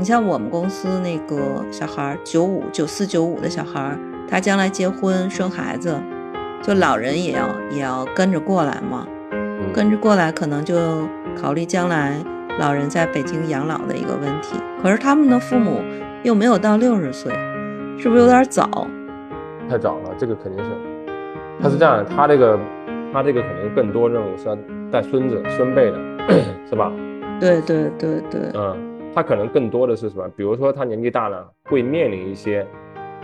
你像我们公司那个小孩，九五、九四、九五的小孩，他将来结婚生孩子，就老人也要也要跟着过来嘛。跟着过来，可能就考虑将来老人在北京养老的一个问题。可是他们的父母又没有到六十岁，是不是有点早？太早了，这个肯定是。他是这样，他这个他这个肯定更多这种是带孙子孙辈的，是吧？对对对对。嗯。他可能更多的是什么？比如说他年纪大了，会面临一些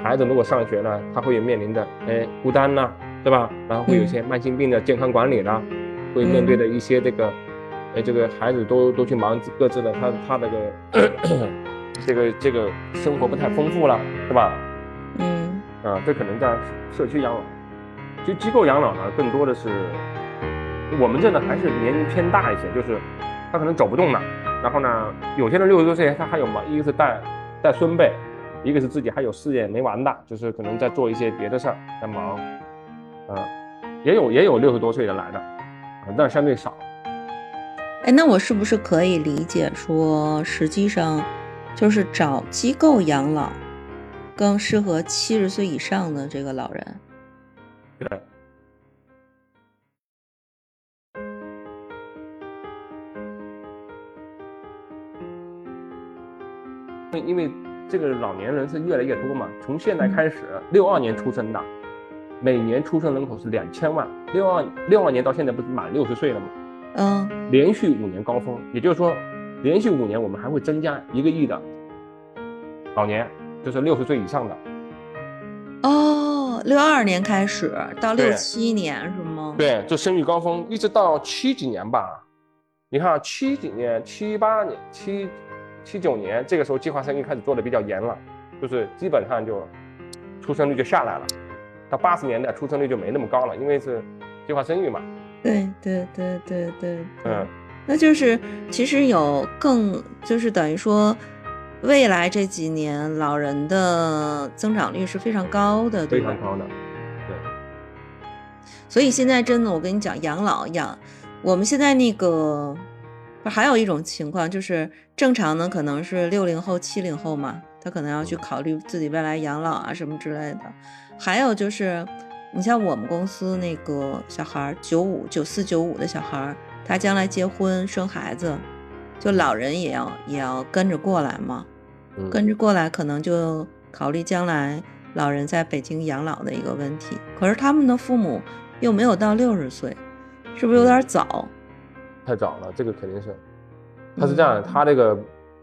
孩子如果上学呢，他会面临的哎孤单呐，对吧？然后会有一些慢性病的健康管理啦，会面对的一些这个哎这个孩子都都去忙各自的，他他这个 这个这个生活不太丰富了，是吧？嗯啊，这可能在社区养老，其实机构养老呢，更多的是我们这呢还是年龄偏大一些，就是他可能走不动了。然后呢，有些人六十多岁，他还有嘛，一个是带带孙辈，一个是自己还有事业没完的，就是可能在做一些别的事儿，在忙，啊，也有也有六十多岁的来的，啊，但相对少。哎，那我是不是可以理解说，实际上就是找机构养老，更适合七十岁以上的这个老人？对。因为这个老年人是越来越多嘛，从现在开始，六二年出生的，每年出生人口是两千万，六二六二年到现在不是满六十岁了吗？嗯，连续五年高峰，也就是说，连续五年我们还会增加一个亿的老年，就是六十岁以上的。哦，六二年开始到六七年是吗？对，就生育高峰一直到七几年吧，你看七几年、七八年、七。七九年这个时候，计划生育开始做的比较严了，就是基本上就出生率就下来了。到八十年代，出生率就没那么高了，因为是计划生育嘛。对对对对对，嗯，那就是其实有更就是等于说，未来这几年老人的增长率是非常高的，对非常高的，对。所以现在真的，我跟你讲，养老养，我们现在那个。还有一种情况就是正常呢，可能是六零后、七零后嘛，他可能要去考虑自己未来养老啊什么之类的。还有就是，你像我们公司那个小孩，九五、九四、九五的小孩，他将来结婚生孩子，就老人也要也要跟着过来嘛。跟着过来，可能就考虑将来老人在北京养老的一个问题。可是他们的父母又没有到六十岁，是不是有点早？太早了，这个肯定是，他是这样，他这个，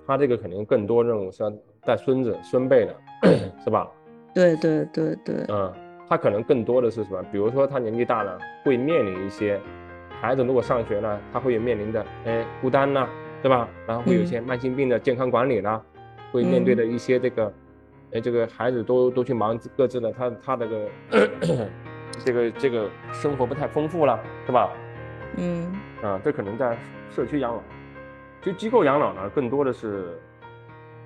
他这个肯定更多任务是要带孙子孙辈的，是吧？对对对对。嗯，他可能更多的是什么？比如说他年纪大了，会面临一些孩子如果上学呢，他会面临的哎孤单呐，对吧？然后会有一些慢性病的健康管理啦，会面对的一些这个，哎这个孩子都都去忙各自的，他他这个这个这个生活不太丰富了，是吧？嗯。啊，这可能在社区养老，其实机构养老呢，更多的是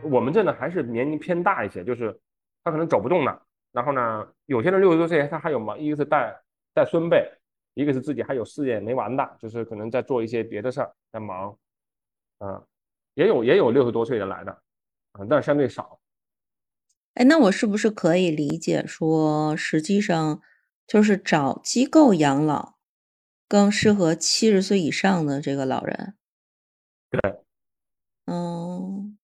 我们这呢还是年龄偏大一些，就是他可能走不动了。然后呢，有些人六十多岁，他还有忙，一个是带带孙辈，一个是自己还有事业没完的，就是可能在做一些别的事儿在忙。啊，也有也有六十多岁的来的，啊，但相对少。哎，那我是不是可以理解说，实际上就是找机构养老？更适合七十岁以上的这个老人。对，嗯，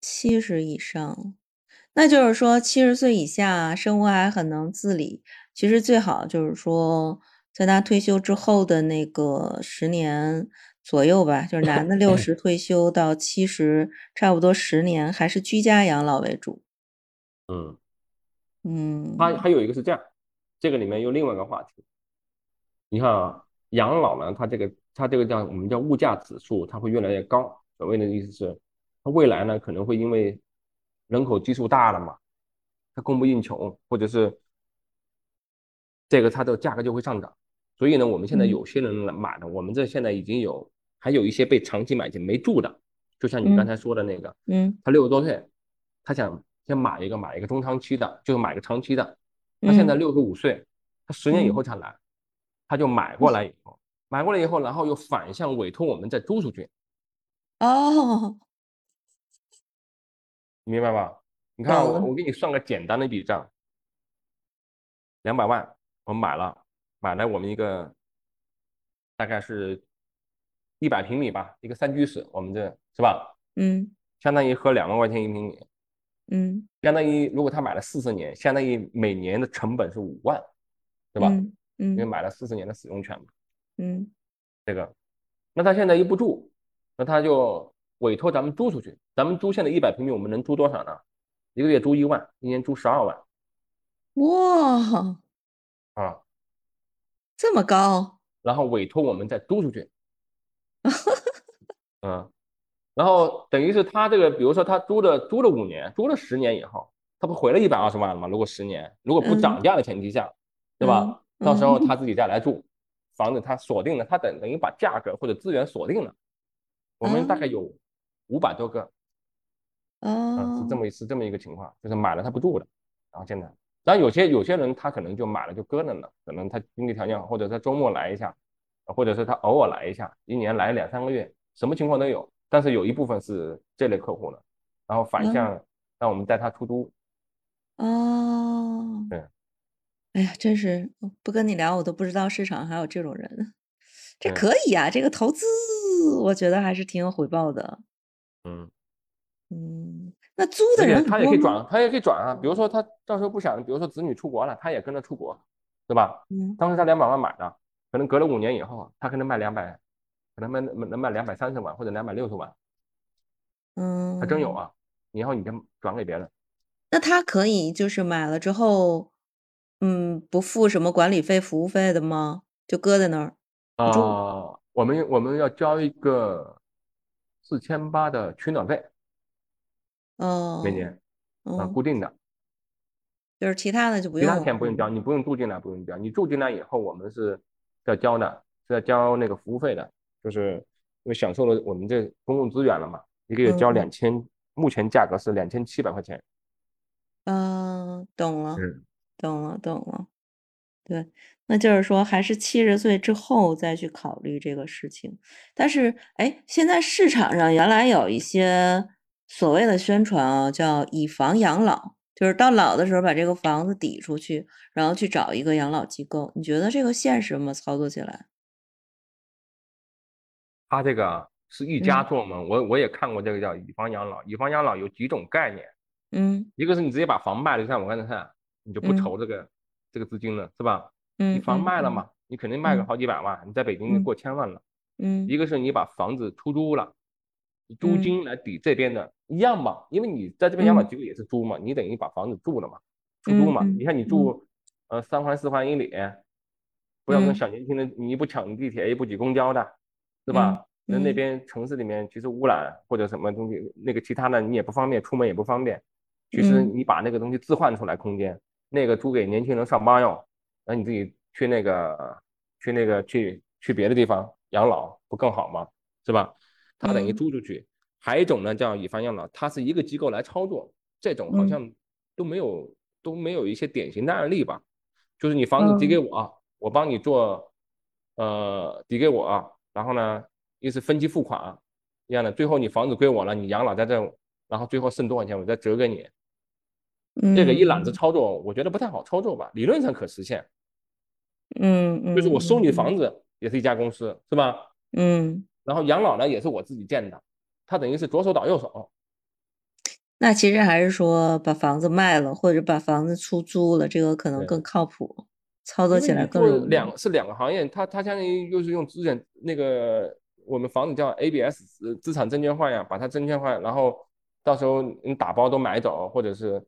七十以上，那就是说七十岁以下生活还很能自理。其实最好就是说，在他退休之后的那个十年左右吧，就是男的 六十退休到七十，差不多十年还是居家养老为主。嗯嗯，还还有一个是这样，这个里面有另外一个话题。你看啊，养老呢，它这个它这个叫我们叫物价指数，它会越来越高。所谓的意思是，它未来呢可能会因为人口基数大了嘛，它供不应求，或者是这个它的价格就会上涨。所以呢，我们现在有些人买的，我们这现在已经有，还有一些被长期买进没住的，就像你刚才说的那个，嗯，他六十多岁，他想先买一个买一个中长期的，就是买个长期的。他现在六十五岁，他十年以后才来。他就买过来以后，买过来以后，然后又反向委托我们再租出去。哦，你明白吧？你看啊，我我给你算个简单的一笔账，两百万，我们买了，买了我们一个大概是一百平米吧，一个三居室，我们这是吧？嗯相当于合两万块钱一平米，嗯相当于如果他买了四十年，相当于每年的成本是五万，对吧？嗯因为嗯买了四十年的使用权嘛，嗯。这个，那他现在又不住，那他就委托咱们租出去，咱们租现在一百平米，我们能租多少呢？一个月租一万，一年租十二万哇，啊，这么高，然后委托我们再租出去，嗯，然后等于是他这个，比如说他租了租了五年，租了十年以后，他不回了一百二十万了吗？如果十年，如果不涨价的前提下，对吧？嗯？到时候嗯。他自己再来住，房子他锁定了，他等等于把价格或者资源锁定了。我们大概有五百多个，嗯，是哦这么是这么一个情况，就是买了他不住了，然后现在，当然有些有些人他可能就买了就搁那了，可能他经济条件好，或者他周末来一下，或者是他偶尔来一下，一年来两三个月，什么情况都有。但是有一部分是这类客户呢，然后反向让我们带他出租，哦，对，哎呀，真是不跟你聊，我都不知道市场还有这种人，这对可以呀、这个投资我觉得还是挺有回报的。嗯，嗯，那租的且人他也可以吗？转，他也可以转啊。比如说他到时候不想，比如说子女出国了，他也跟着出国，对吧？嗯当时他两百万买的，可能隔了五年以后，他可能卖两百，可能卖能卖两百三十万或者两百六十万，嗯，还真有啊。以后你就转给别人，那他可以就是买了之后，嗯，不付什么管理费、服务费的吗？就搁在那儿？啊，我们我们要交一个四千八的取暖费，哦每哦，年啊嗯，固定的，就是其他的就不用其他用。钱不用交，你不用住进来不用交，你住进来以后我们是要交的，是要交那个服务费的，就是因为享受了我们这公共资源了嘛，一个月交嗯两千，目前价格是两千七百块钱，嗯，懂了，嗯，懂了，懂了。对，那就是说还是七十岁之后再去考虑这个事情。但是，哎，现在市场上原来有一些所谓的宣传啊，叫以房养老，就是到老的时候把这个房子抵出去，然后去找一个养老机构。你觉得这个现实吗？操作起来？他这个啊是一家嗯做嘛，我我也看过这个叫以房养老，以房养老有几种概念，嗯一个是你直接把房卖了，就像我刚才看，你就不嗯愁这个这个资金了，是吧？你嗯房卖了嗯嘛，你肯定卖个嗯好几百万，你在北京过千万了。嗯一个是你把房子出租了，租嗯金来抵这边的，一样嘛，因为你在这边养老嗯机构也是租嘛，你等于把房子住了嘛，出租嘛。嗯你看你嗯住呃三环四环以里，不要跟嗯小年轻的，你一不抢地铁，也不挤公交的，是吧？那那嗯边城市里面其实污染或者什么东西，那个其他的你也不方便，出门也不方便。其实嗯你把那个东西置换出来空间，那个租给年轻人上班用，那你自己去那个去那个去去别的地方养老不更好吗？是吧？它等于嗯租出去。还有一种呢叫以房养老，它是一个机构来操作，这种好嗯像都没有都没有一些典型的案例吧？就是你房子抵给嗯我，我帮你做，呃，抵给我，然后呢，又是分期付款一样的，最后你房子归我了，你养老在这，然后最后剩多少钱我再折给你。这个一揽子嗯操作，我觉得不太好操作吧？理论上可实现，嗯嗯，就是我收你嗯房子也是一家公司，是吧？嗯，然后养老呢也是我自己建的，它等于是左手倒右手。那其实还是说把房子卖了，或者把房子出租了，这个可能更靠谱，操作起来更做容易。两是两个行业，它它相当于又是用资产那个我们房子叫 ABS 资资产证券化呀，把它证券化，然后到时候你打包都买走，或者是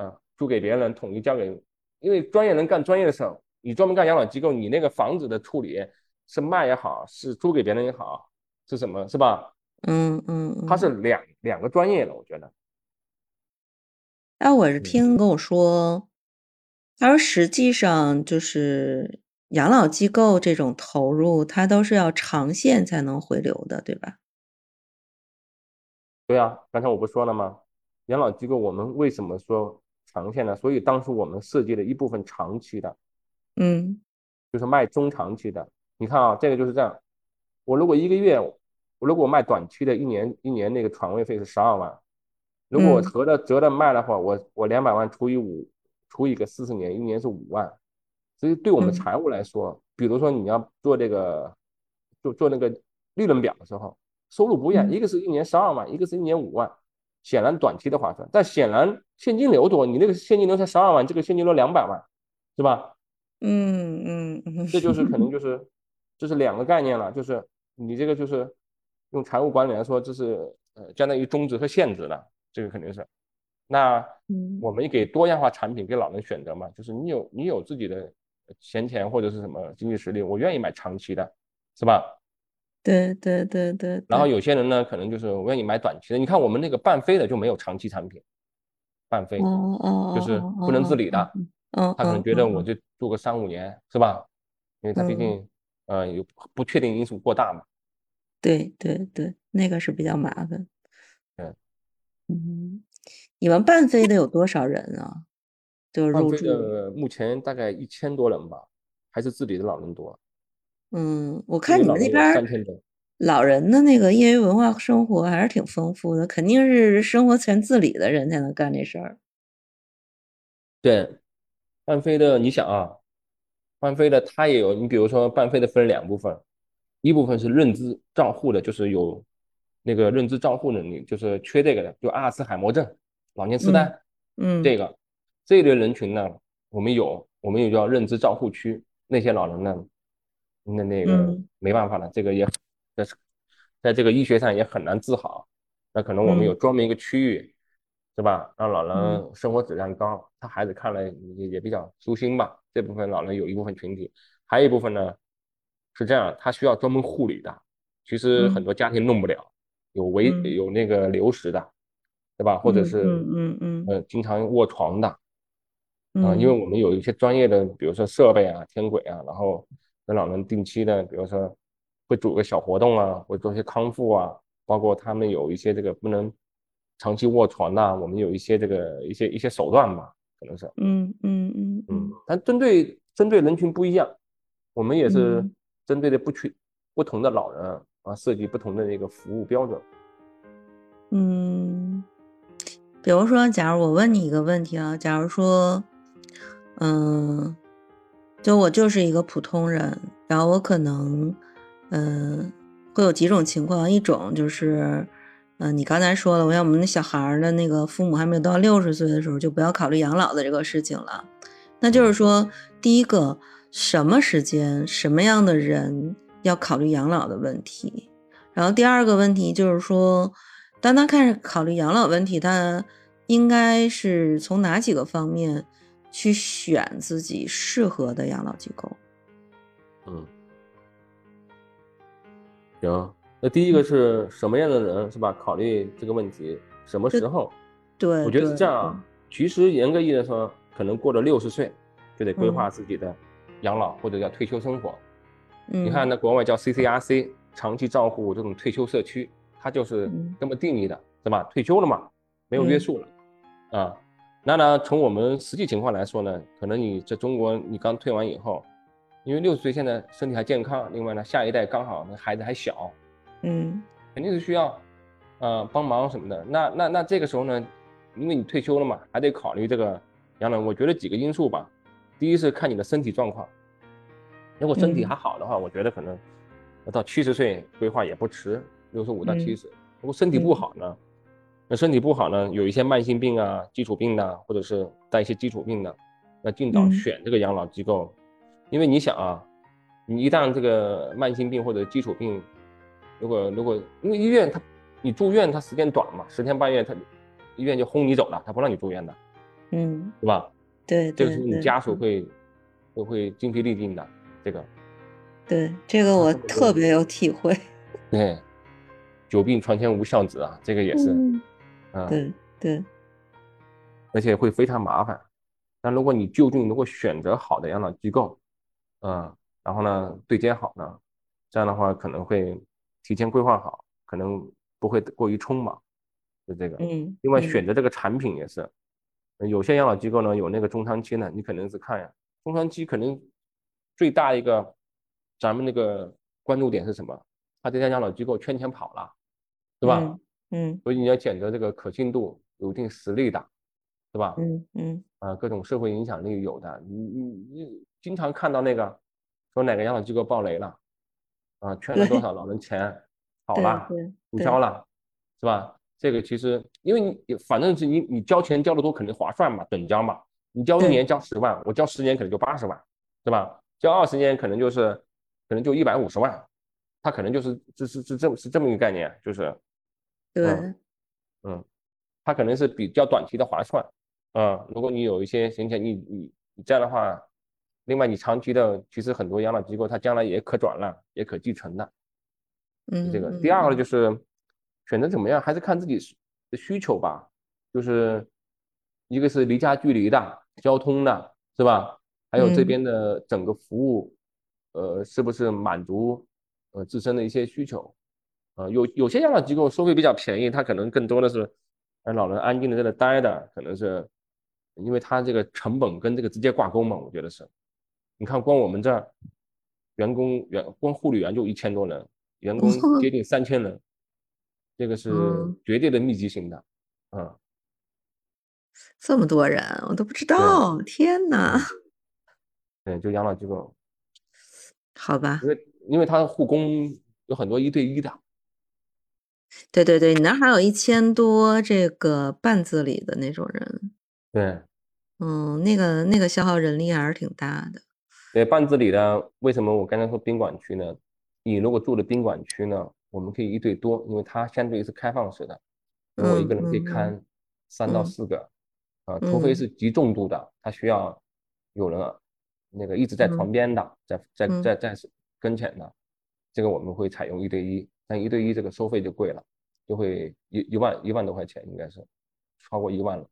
啊租给别人，统一交给，因为专业人干专业的事儿，你专门干养老机构，你那个房子的处理是卖也好，是租给别人也好，是什么是吧？嗯嗯它嗯。是两两个专业的，我觉得。哎，我是嗯听跟我说，他说实际上就是养老机构这种投入，它都是要长线才能回流的，对吧？对啊，刚才我不说了吗？养老机构我们为什么说长线的？所以当时我们设计了一部分长期的，嗯就是卖中长期的。你看啊，这个就是这样，我如果一个月，我如果卖短期的，一年一年那个床位费是十二万，如果我折的折的卖的话，我我两百万除以五，除以个四十年，一年是五万。所以对我们财务来说，比如说你要做这个做做那个利润表的时候，收入不一样，一个是一年十二万，一个是一年五万，显然短期的划算。但显然现金流多，你那个现金流才十二万，这个现金流两百万，是吧？嗯嗯嗯，这就是可能 就是这是两个概念了，就是你这个就是用财务管理来说，这是呃相当于中值和现值的，这个肯定是。那我们给多样化产品给老人选择嘛，就是你有你有自己的闲钱或者是什么经济实力，我愿意买长期的，是吧？对对对对。然后有些人呢，可能就是我愿意买短期的。你看我们那个半飞的就没有长期产品，半飞就是不能自理的。嗯，他可能觉得我就做个三五年是吧？因为他毕竟，呃，有不确定因素过大嘛。对对对，那个是比较麻烦。嗯嗯，你们半飞的有多少人啊？就入住的目前大概一千多人吧，还是自理的老人多。嗯，我看你们那边老人的那个业余文化生活还是挺丰富的，肯定是生活全自理的人才能干这事儿。对。半飞的，你想啊，半飞的他也有，你比如说半飞的分两部分，一部分是认知账户的，就是有那个认知账户能力，就是缺这个的，就阿尔茨海默症、老年痴呆，嗯，这个这一类人群呢，我们有，我们有叫认知账户区，那些老人呢，那那个没办法了，这个也在在这个医学上也很难治好，那可能我们有专门一个区域。是吧？让老人生活质量高，他孩子看了也也比较舒心吧。这部分老人有一部分群体，还有一部分呢是这样，他需要专门护理的。其实很多家庭弄不了，有危有那个流食的，对吧？或者是嗯嗯嗯呃经常卧床的啊，因为我们有一些专业的，比如说设备啊、天轨啊，然后跟老人定期的，比如说会组个小活动啊，会做一些康复啊，包括他们有一些这个不能。长期卧床呐，我们有一些这个一些一些手段吧，可能是，嗯嗯嗯嗯，但针对针对人群不一样，我们也是针对的不去不同的老人啊，设计不同的那个服务标准。嗯，比如说，假如我问你一个问题啊，假如说，嗯，就我就是一个普通人，然后我可能，嗯，会有几种情况，一种就是。嗯，你刚才说了，我像我们那小孩儿的那个父母还没有到六十岁的时候，就不要考虑养老的这个事情了。那就是说，第一个，什么时间、什么样的人要考虑养老的问题？然后第二个问题就是说，当他开始考虑养老问题，他应该是从哪几个方面去选自己适合的养老机构？嗯，行。那第一个是什么样的人是吧？考虑这个问题什么时候？对，我觉得是这样啊。其实严格意义上说，可能过了六十岁就得规划自己的养老或者叫退休生活。嗯，你看那国外叫 CCRC 长期照护这种退休社区，它就是这么定义的，是吧？退休了嘛，没有约束了啊。那呢，从我们实际情况来说呢，可能你在中国你刚退完以后，因为六十岁现在身体还健康，另外呢，下一代刚好那孩子还小。嗯，肯定是需要，呃，帮忙什么的。那那那这个时候呢，因为你退休了嘛，还得考虑这个养老。我觉得几个因素吧。第一是看你的身体状况，如果身体还好的话，我觉得可能到七十岁规划也不迟，六十五到七十。如果身体不好呢，那身体不好呢，有一些慢性病啊、基础病呐，或者是带一些基础病的，那尽早选这个养老机构。因为你想啊，你一旦这个慢性病或者基础病，如果如果因为医院他你住院他时间短嘛，十天半月他医院就轰你走了，他不让你住院的，嗯，是吧？对，这个时候你家属会会会精疲力尽的，这个。对，这个我特别有体会。对，久病床前无孝子啊，这个也是，嗯，对对，而且会非常麻烦。但如果你就近如果选择好的养老机构，嗯，然后呢对接好呢，这样的话可能会。提前规划好，可能不会过于匆忙，就这个。嗯。另外，选择这个产品也是，有些养老机构呢有那个中长期呢，你可能是看呀，中长期可能最大一个咱们那个关注点是什么？他这家养老机构圈钱跑了，对吧？嗯。所以你要选择这个可信度，有一定实力的，对吧？嗯嗯啊，各种社会影响力有的，你你你经常看到那个说哪个养老机构爆雷了，啊，圈了多少老人钱，跑了，注销了，是吧？这个其实因为你反正是你你交钱交的多肯定划算嘛，等交嘛，你交一年交十万，我交十年可能就八十万，是吧？交二十年可能就是可能就一百五十万，他可能就是这是是这是这么一个概念，就是，对，嗯，它可能是比较短期的划算。啊，如果你有一些闲钱，你你你这样的话，另外你长期的，其实很多养老机构它将来也可转让，也可继承的。嗯，这个第二个就是选择怎么样，还是看自己的需求吧。就是一个是离家距离的，交通的，是吧？还有这边的整个服务，呃，是不是满足呃自身的一些需求？呃，有有些养老机构收费比较便宜，它可能更多的是让老人安静的在那待的，可能是。因为它这个成本跟这个直接挂钩嘛，我觉得是。你看，光我们这儿员工员光护理员就一千多人，员工接近三千人，这个是绝对的密集型的，嗯。这么多人，我都不知道，天哪！对，就养老机构。好吧。因为因为他护工有很多一对一的。对对对，你那还有一千多这个半自理的那种人。对。嗯，那个那个消耗人力还是挺大的。对，半自理的，为什么我刚才说宾馆区呢？你如果住的宾馆区呢，我们可以一对多，因为它相对于是开放式的，我一个人可以看三到四个，啊，除非是极重度的，他需要有人那个一直在床边的，在在在在跟前的，这个我们会采用一对一，但一对一这个收费就贵了，就会一一万一万多块钱，应该是超过一万了。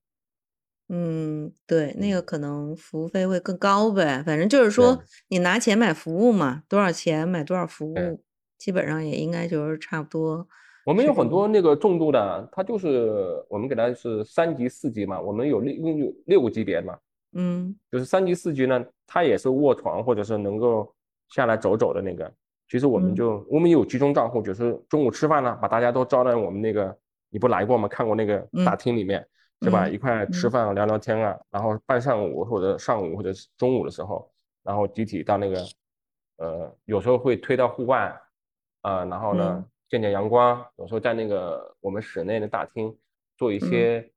嗯，对，那个可能服务费会更高呗，反正就是说你拿钱买服务嘛，多少钱买多少服务，基本上也应该就是差不多。我们有很多那个重度的，他就是我们给他是三级、四级嘛，我们有六一共有六个级别嘛，嗯，就是三级、四级呢，他也是卧床或者是能够下来走走的那个。其实我们就我们有集中账户，就是中午吃饭呢，把大家都招到我们那个，你不来过吗？看过那个大厅里面。是吧？一块吃饭聊聊天啊，然后半上午或者上午或者是中午的时候，然后集体到那个，呃，有时候会推到户外，啊，然后呢见见阳光，有时候在那个我们室内的大厅做一些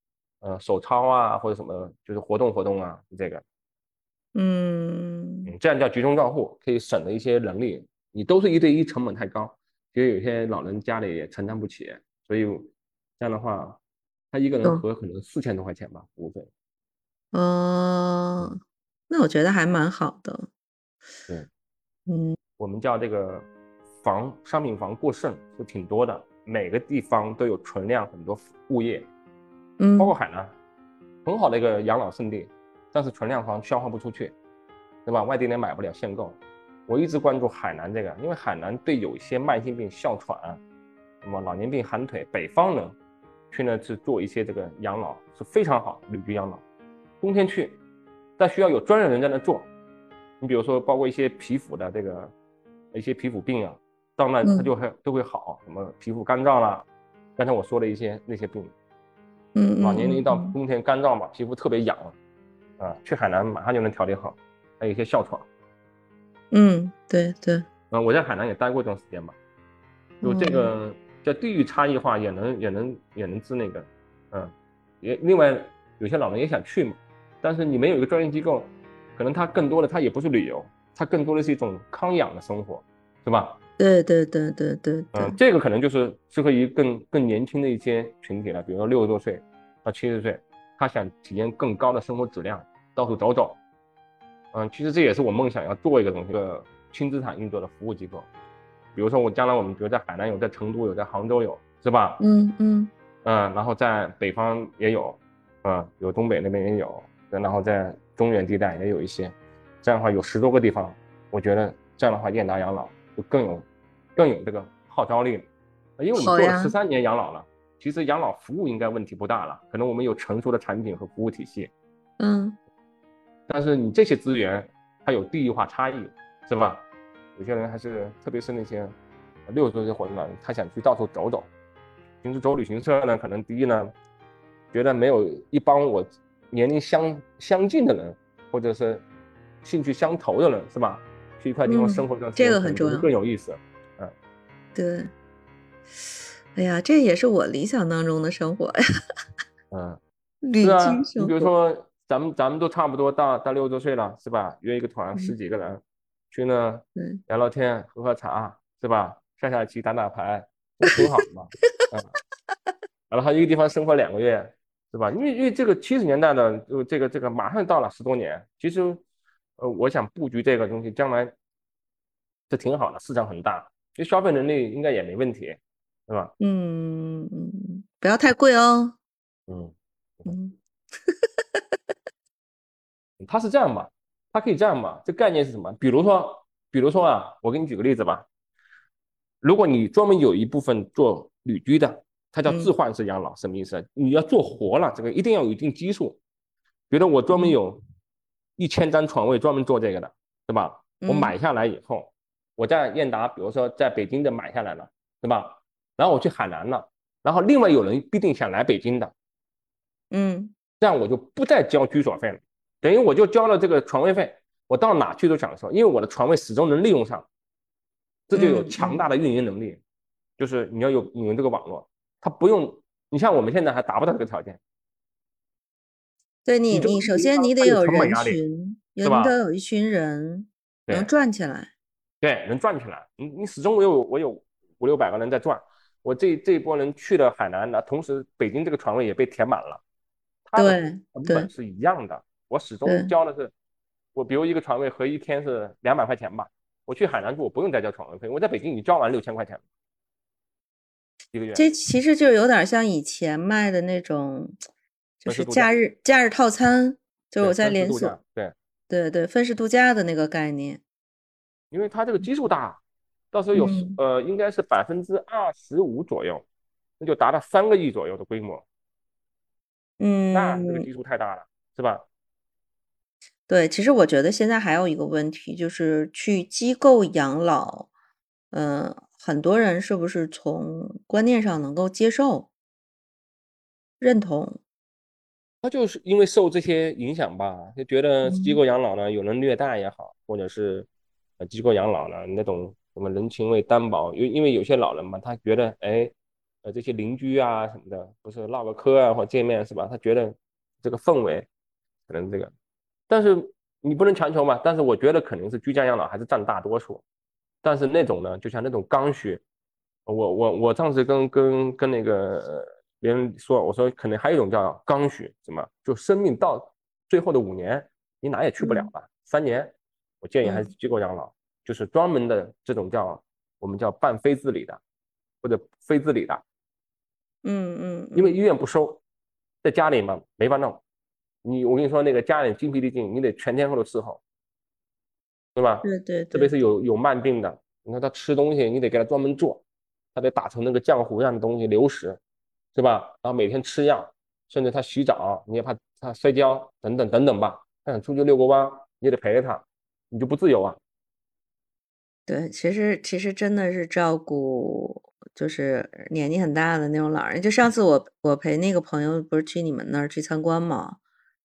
呃手操啊或者什么，就是活动活动啊，这个，嗯，这样叫集中账户，可以省了一些人力。你都是一对一，成本太高，其实有些老人家里也承担不起，所以这样的话。他一个人合可能四千多块钱吧，服务费。哦，那我觉得还蛮好的。对，嗯，我们叫这个房商品房过剩是挺多的，每个地方都有存量很多物业，嗯，包括海南，很好的一个养老圣地，但是存量房消化不出去，对吧？外地人买不了限购。我一直关注海南这个，因为海南对有一些慢性病、哮喘，什么老年病、寒腿，北方人。去呢去做一些这个养老是非常好，旅居养老，冬天去，但需要有专业人在那做。你比如说，包括一些皮肤的这个一些皮肤病啊，到那它就会都会好，什么皮肤干燥啦，刚才我说的一些那些病，嗯，老年人一到冬天干燥嘛，皮肤特别痒，啊，去海南马上就能调理好。还有一些哮喘，嗯，对对，啊，我在海南也待过一段时间吧，就这个。叫地域差异化也能也能也能治那个，嗯，也另外有些老人也想去嘛，但是你没有一个专业机构，可能他更多的他也不是旅游，他更多的是一种康养的生活，是吧？对对对对对，嗯，这个可能就是适合于更更年轻的一些群体了，比如说六十多岁到七十岁，他想体验更高的生活质量，到处走走，嗯，其实这也是我梦想要做一个东西，一个轻资产运作的服务机构。比如说，我将来我们比如在海南有，在成都有，在杭州有，是吧？嗯嗯嗯，然后在北方也有，嗯，有东北那边也有，然后在中原地带也有一些，这样的话有十多个地方，我觉得这样的话燕达养老就更有更有这个号召力了，因为我们做了十三年养老了，其实养老服务应该问题不大了，可能我们有成熟的产品和服务体系，嗯，但是你这些资源它有地域化差异，是吧？有些人还是，特别是那些六十多岁或者呢，他想去到处走走。平时走旅行社呢，可能第一呢，觉得没有一帮我年龄相相近的人，或者是兴趣相投的人，是吧？去一块地方生活的这个很重要，更有意思。嗯，对。哎呀，这也是我理想当中的生活呀。嗯，旅啊，居生你比如说，咱们咱们都差不多到到六十多岁了，是吧？约一个团，十几个人，去那聊聊天，喝喝茶，是吧？下下棋，打打牌，都挺好的嘛。嗯，然后一个地方生活两个月，是吧？因为因为这个七十年代的，就这个这个马上到了十多年，其实，呃，我想布局这个东西，将来是挺好的，市场很大，就消费能力应该也没问题。是吧？嗯嗯，不要太贵哦。嗯嗯，他是这样吧？他可以这样吧？这概念是什么？比如说，比如说啊，我给你举个例子吧。如果你专门有一部分做旅居的，它叫置换式养老，什么意思？你要做活了，这个一定要有一定基数。比如我专门有一千张床位专门做这个的，对吧？我买下来以后，我在燕达，比如说在北京的买下来了，对吧？然后我去海南了，然后另外有人必定想来北京的，嗯，这样我就不再交居所费了，等于我就交了这个床位费，我到哪去都享受，因为我的床位始终能利用上，这就有强大的运营能力，就是你要有运营这个网络，它不用，你像我们现在还达不到这个条件，对你，你首先你得有人群，你得有一群人能转起来，对，能转起来，你你始终我有我有。五六百个人在转，我这这一波人去了海南，那同时北京这个床位也被填满了，它的成本是一样的。我始终交的是，我比如一个床位合一天是两百块钱吧，我去海南住我不用再交床位费，我在北京已经交完六千块钱一个月。这其实就有点像以前卖的那种，就是假日假日套餐，就是我在连锁，对对对，分时度假的那个概念，因为它这个基数大。到时候有呃，应该是百分之二十五左右，那就达到三个亿左右的规模。嗯，那这个基数太大了，是吧？对，其实我觉得现在还有一个问题，就是去机构养老，嗯，很多人是不是从观念上能够接受、认同？他就是因为受这些影响吧，就觉得机构养老呢，有人虐待也好，或者是呃机构养老呢那种。什么人情味担保？因因为有些老人嘛，他觉得，哎，呃，这些邻居啊什么的，不是唠个嗑啊或见面是吧？他觉得这个氛围可能这个，但是你不能强求嘛。但是我觉得肯定是居家养老还是占大多数。但是那种呢，就像那种刚需，我我我上次跟跟跟那个别人说，我说可能还有一种叫刚需，什么？就生命到最后的五年，你哪也去不了了，三年，我建议还是机构养老。就是专门的这种叫我们叫半非自理的，或者非自理的，嗯嗯，因为医院不收，在家里嘛没法弄，你我跟你说那个家里精疲力尽，你得全天候的伺候，对吧？对对，特别是有有慢病的，你看他吃东西，你得给他专门做，他得打成那个浆糊一样的东西流食，是吧？然后每天吃药，甚至他洗澡，你也怕他摔跤等等等等吧。他想出去遛个弯，你也得陪着他，你就不自由啊。对，其实其实真的是照顾，就是年纪很大的那种老人。就上次我我陪那个朋友不是去你们那儿去参观嘛，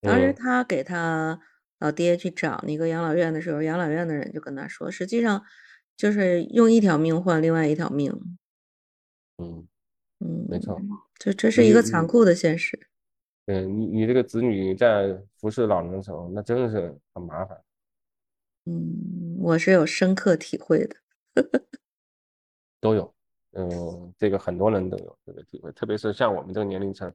当时他给他老爹去找那个养老院的时候，养老院的人就跟他说，实际上就是用一条命换另外一条命。嗯嗯，没错，这这是一个残酷的现实。对你你这个子女在服侍老人的时候，那真的是很麻烦。嗯，我是有深刻体会的，都有，嗯，这个很多人都有这个体会，特别是像我们这个年龄层，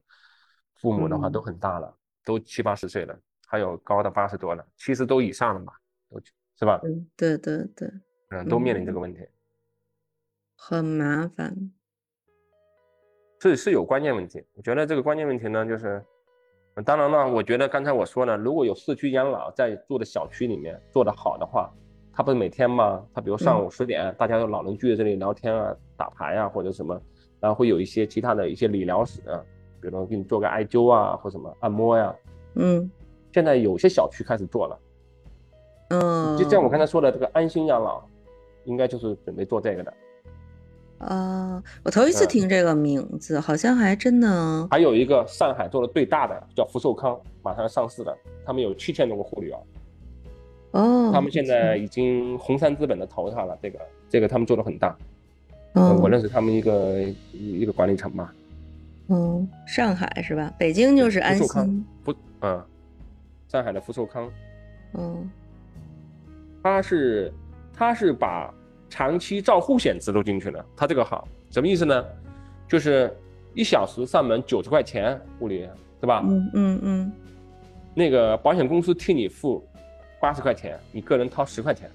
父母的话都很大了，都七八十岁了，还有高的八十多了，七十都以上了嘛，都是吧？嗯，对对对，嗯，都面临这个问题，很麻烦，是是有关键问题。我觉得这个关键问题呢，就是。当然了，我觉得刚才我说呢，如果有市区养老在住的小区里面做得好的话，他不是每天嘛？他比如上午十点，大家都老人聚在这里聊天啊、打牌啊或者什么，然后会有一些其他的一些理疗室，比如给你做个艾灸啊或什么按摩呀。嗯，现在有些小区开始做了。嗯，就像我刚才说的这个安心养老，应该就是准备做这个的。哦，我头一次嗯听这个名字，好像还真的。还有一个上海做的最大的叫福寿康，马上要上市了，他们有七千多个护理员，哦，他们现在已经红杉资本的投他了，这个这个他们做的很大，嗯，呃我认识他们一个一一个管理层吧，嗯，上海是吧？北京就是安福寿康心。福嗯，上海的福寿康，嗯，他是他是把长期照护险植入进去了，他这个好，什么意思呢？就是一小时上门九十块钱护理，对吧？嗯嗯嗯，那个保险公司替你付八十块钱，你个人掏十块钱。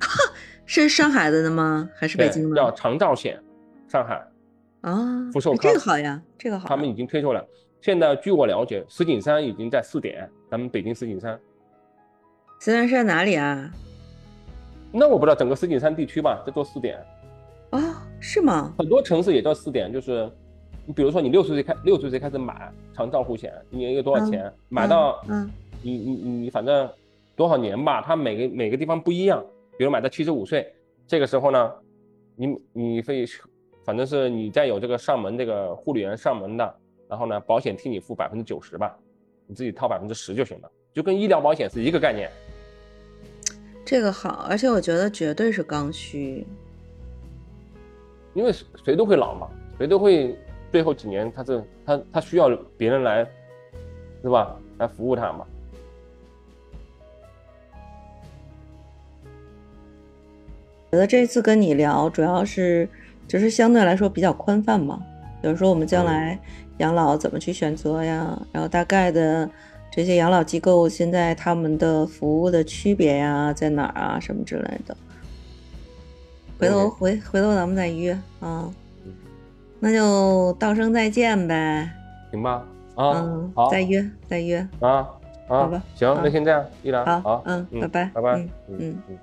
是上海的的吗？还是北京的？叫长照险，上海啊，福寿康这个好呀，这个好。他们已经推出了。现在据我了解，石景山已经在试点，咱们北京石景山。石景山哪里啊？那我不知道整个石景山地区吧，在做试点，哦，是吗？很多城市也叫试点，就是你比如说你六十岁开六十岁开始买长照护险，一年一个多少钱？买到嗯你你你你反正多少年吧，它每个每个地方不一样。比如买到七十五岁，这个时候呢，你你非反正是你再有这个上门这个护理员上门的，然后呢，保险替你付百分之九十吧，你自己掏百分之十就行了，就跟医疗保险是一个概念。这个好，而且我觉得绝对是刚需。因为谁谁都会老嘛，谁都会最后几年他是他他需要别人来，是吧？来服务他嘛。觉得这次跟你聊，主要是就是相对来说比较宽泛嘛。比如说我们将来养老怎么去选择呀，然后大概的这些养老机构现在他们的服务的区别呀在哪儿啊，什么之类的。回头回回头咱们再约啊嗯，那就道声再见呗。行吧？啊，嗯，好，再约再约。啊啊好吧，行，那先这样，依兰，好好，嗯嗯，拜拜拜拜，嗯嗯。